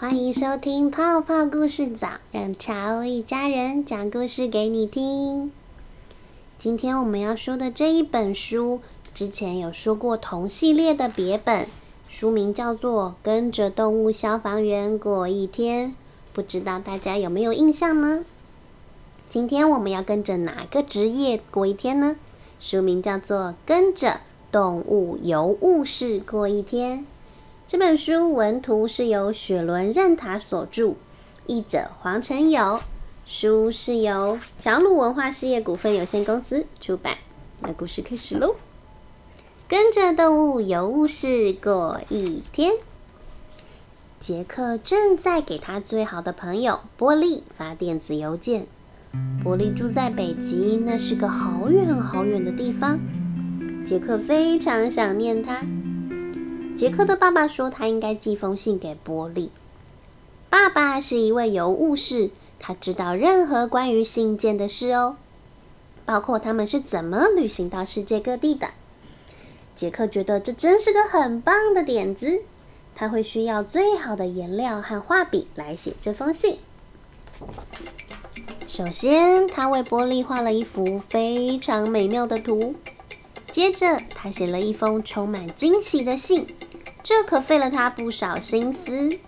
欢迎收听泡泡故事早，让乔欧一家人讲故事给你听。今天我们要说的这一本书，之前有说过同系列的别本，书名叫做《跟着动物消防员过一天》，不知道大家有没有印象呢？今天我们要跟着哪个职业过一天呢？书名叫做《跟着动物邮务士过一天》。这本书文图是由雪伦任塔所著，译者黄晨友，书是由长鲁文化事业股份有限公司出版。那故事开始喽！跟着动物邮务士过一天。杰克正在给他最好的朋友波利发电子邮件。波利住在北极，那是个好远好远的地方。杰克非常想念他。杰克的爸爸说：“他应该寄封信给波利。”爸爸是一位邮务士，他知道任何关于信件的事哦，包括他们是怎么旅行到世界各地的。杰克觉得这真是个很棒的点子。他会需要最好的颜料和画笔来写这封信。首先，他为波利画了一幅非常美妙的图。接着，他写了一封充满惊喜的信。这可费了他不少心思。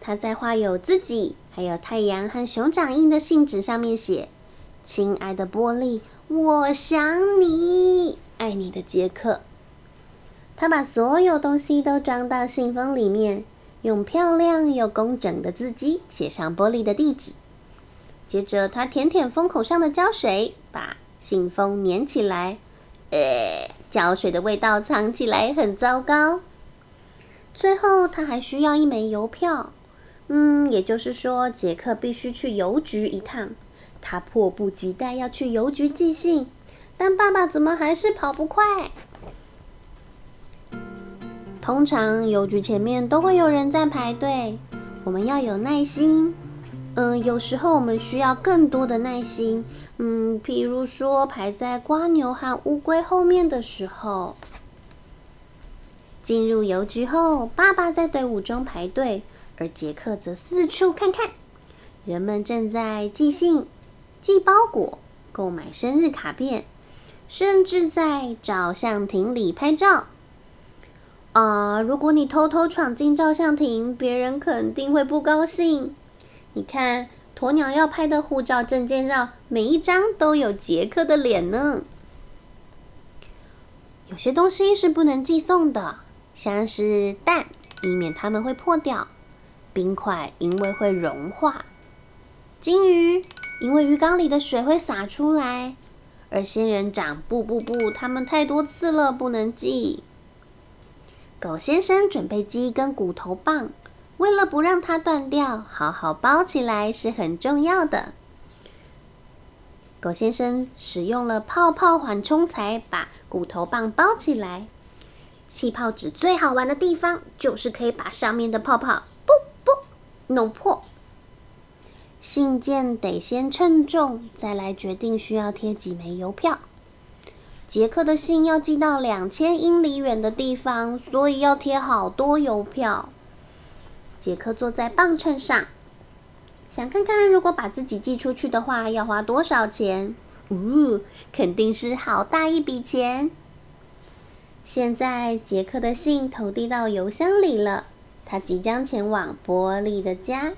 他在画有自己、还有太阳和熊掌印的信纸上面写：“亲爱的玻璃，我想你，爱你的杰克。”他把所有东西都装到信封里面，用漂亮又工整的字迹写上玻璃的地址。接着，他舔舔封口上的胶水，把信封粘起来。呃。胶水的味道藏起来很糟糕。最后，他还需要一枚邮票。嗯，也就是说，杰克必须去邮局一趟。他迫不及待要去邮局寄信，但爸爸怎么还是跑不快？通常邮局前面都会有人在排队，我们要有耐心。嗯，有时候我们需要更多的耐心。嗯，譬如说排在瓜牛和乌龟后面的时候。进入邮局后，爸爸在队伍中排队，而杰克则四处看看。人们正在寄信、寄包裹、购买生日卡片，甚至在照相亭里拍照。啊，如果你偷偷闯进照相亭，别人肯定会不高兴。你看，鸵鸟要拍的护照证件照，每一张都有杰克的脸呢。有些东西是不能寄送的，像是蛋，以免它们会破掉；冰块，因为会融化；金鱼，因为鱼缸里的水会洒出来；而仙人掌，不不不，它们太多刺了，不能寄。狗先生准备寄一根骨头棒。为了不让它断掉，好好包起来是很重要的。狗先生使用了泡泡缓冲材把骨头棒包起来。气泡纸最好玩的地方就是可以把上面的泡泡不不弄破。信件得先称重，再来决定需要贴几枚邮票。杰克的信要寄到两千英里远的地方，所以要贴好多邮票。杰克坐在磅秤上，想看看如果把自己寄出去的话要花多少钱。呜，肯定是好大一笔钱。现在杰克的信投递到邮箱里了，他即将前往波利的家。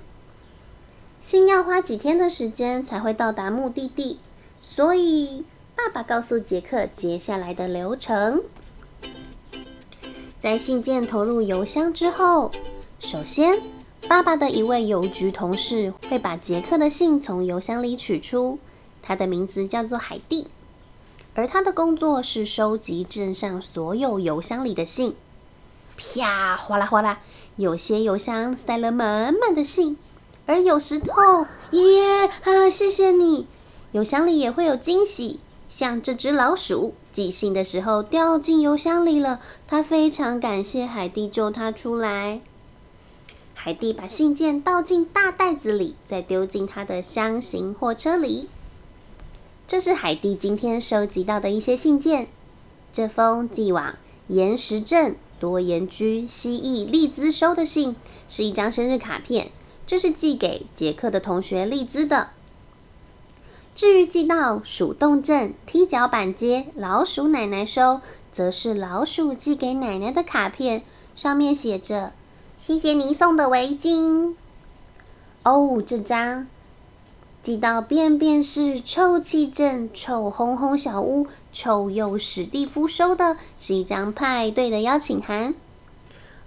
信要花几天的时间才会到达目的地，所以爸爸告诉杰克接下来的流程：在信件投入邮箱之后。首先，爸爸的一位邮局同事会把杰克的信从邮箱里取出。他的名字叫做海蒂，而他的工作是收集镇上所有邮箱里的信。啪，哗啦哗啦，有些邮箱塞了满满的信，而有时候，耶啊，谢谢你！邮箱里也会有惊喜，像这只老鼠寄信的时候掉进邮箱里了，他非常感谢海蒂救他出来。海蒂把信件倒进大袋子里，再丢进他的箱型货车里。这是海蒂今天收集到的一些信件。这封寄往岩石镇多岩居蜥蜴利兹收的信，是一张生日卡片，这是寄给杰克的同学利兹的。至于寄到鼠洞镇踢脚板街老鼠奶奶收，则是老鼠寄给奶奶的卡片，上面写着：“谢谢你送的围巾。”哦，这张寄到便便是臭气镇臭烘烘小屋臭鼬史蒂夫收的是一张派对的邀请函。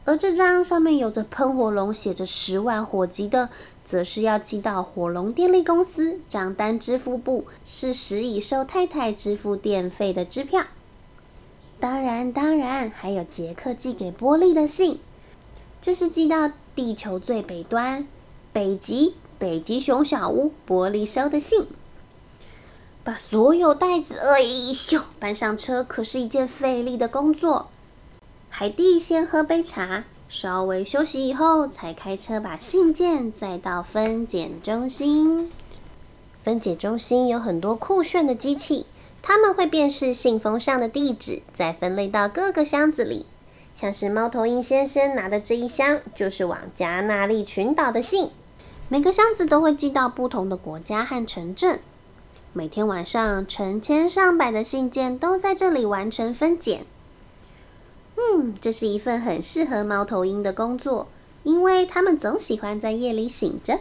而这张上面有着喷火龙，写着十万火急的，则是要寄到火龙电力公司账单支付部，是时已受太太支付电费的支票。当然，当然还有杰克寄给波利的信，这是寄到地球最北端北极北极熊小屋波利收的信。把所有袋子哎咻搬上车，可是一件费力的工作。海蒂先喝杯茶，稍微休息以后，才开车把信件载到分拣中心。分拣中心有很多酷炫的机器，他们会辨识信封上的地址，再分类到各个箱子里。像是猫头鹰先生拿的这一箱，就是往加纳利群岛的信。每个箱子都会寄到不同的国家和城镇。每天晚上，成千上百的信件都在这里完成分拣。嗯，这是一份很适合猫头鹰的工作，因为他们总喜欢在夜里醒着。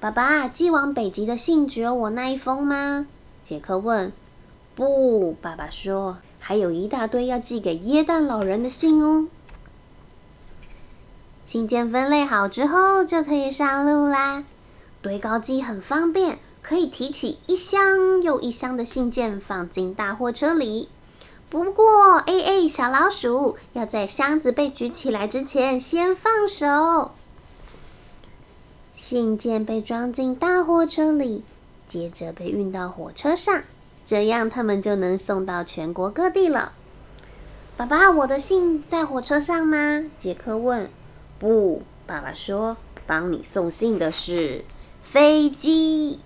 爸爸，寄往北极的信只有我那一封吗？杰克问。不，爸爸说，还有一大堆要寄给耶诞老人的信哦。信件分类好之后，就可以上路啦。堆高机很方便，可以提起一箱又一箱的信件，放进大货车里。不过，A A 小老鼠要在箱子被举起来之前先放手。信件被装进大货车里，接着被运到火车上，这样他们就能送到全国各地了。爸爸，我的信在火车上吗？杰克问。不，爸爸说，帮你送信的是飞机。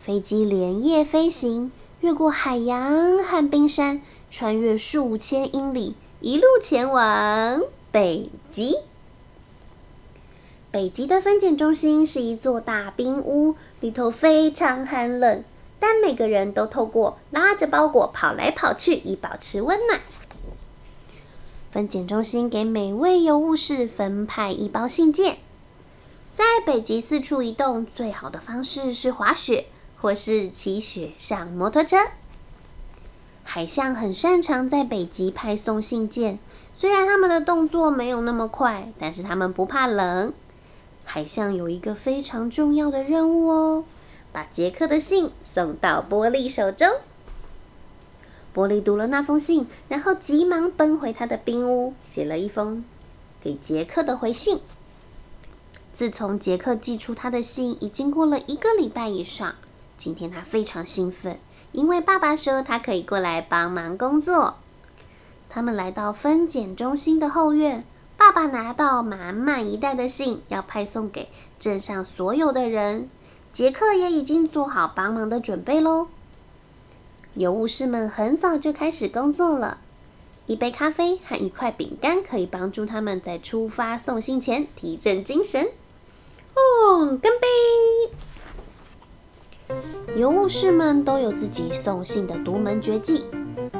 飞机连夜飞行。越过海洋和冰山，穿越数千英里，一路前往北极。北极的分拣中心是一座大冰屋，里头非常寒冷，但每个人都透过拉着包裹跑来跑去，以保持温暖。分拣中心给每位邮务士分派一包信件。在北极四处移动，最好的方式是滑雪。或是骑雪上摩托车，海象很擅长在北极派送信件。虽然他们的动作没有那么快，但是他们不怕冷。海象有一个非常重要的任务哦，把杰克的信送到波利手中。波利读了那封信，然后急忙奔回他的冰屋，写了一封给杰克的回信。自从杰克寄出他的信，已经过了一个礼拜以上。今天他非常兴奋，因为爸爸说他可以过来帮忙工作。他们来到分拣中心的后院，爸爸拿到满满一袋的信，要派送给镇上所有的人。杰克也已经做好帮忙的准备喽。邮务士们很早就开始工作了，一杯咖啡和一块饼干可以帮助他们在出发送信前提振精神。哦，干杯！邮务士们都有自己送信的独门绝技，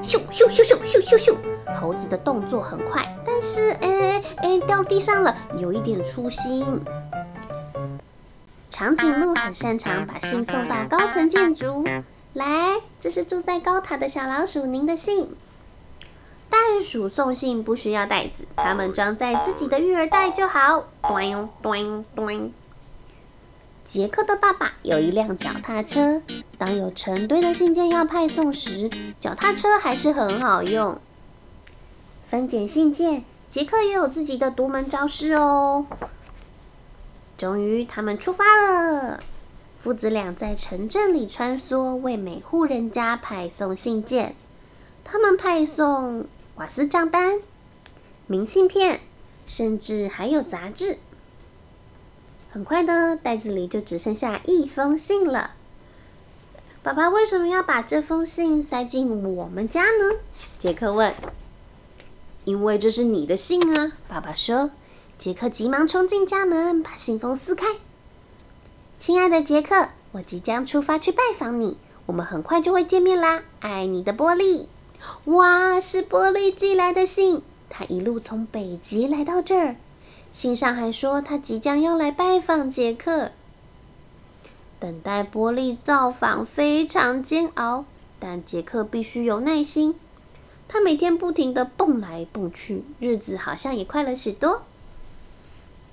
咻咻咻咻咻咻咻！猴子的动作很快，但是哎哎掉地上了，有一点粗心。长颈鹿很擅长把信送到高层建筑，来，这是住在高塔的小老鼠，您的信。袋鼠送信不需要袋子，它们装在自己的育儿袋就好。咚咚咚。杰克的爸爸有一辆脚踏车，当有成堆的信件要派送时，脚踏车还是很好用。分拣信件，杰克也有自己的独门招式哦。终于，他们出发了。父子俩在城镇里穿梭，为每户人家派送信件。他们派送瓦斯账单、明信片，甚至还有杂志。很快的，袋子里就只剩下一封信了。爸爸为什么要把这封信塞进我们家呢？杰克问。因为这是你的信啊。”爸爸说。杰克急忙冲进家门，把信封撕开。亲爱的杰克，我即将出发去拜访你，我们很快就会见面啦。爱你的波利。哇，是波利寄来的信，他一路从北极来到这儿。信上还说他即将要来拜访杰克。等待波利造访非常煎熬，但杰克必须有耐心。他每天不停的蹦来蹦去，日子好像也快了许多。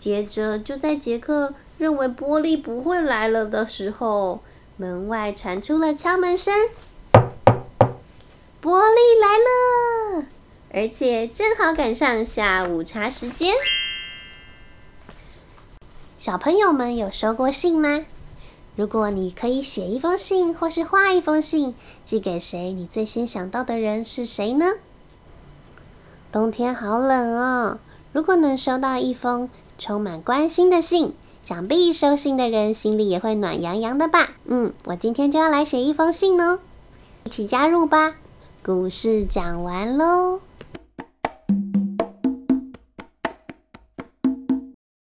接着，就在杰克认为波利不会来了的时候，门外传出了敲门声。波利来了，而且正好赶上下午茶时间。小朋友们有收过信吗？如果你可以写一封信，或是画一封信，寄给谁？你最先想到的人是谁呢？冬天好冷哦，如果能收到一封。充满关心的信，想必收信的人心里也会暖洋洋的吧？嗯，我今天就要来写一封信哦，一起加入吧！故事讲完喽。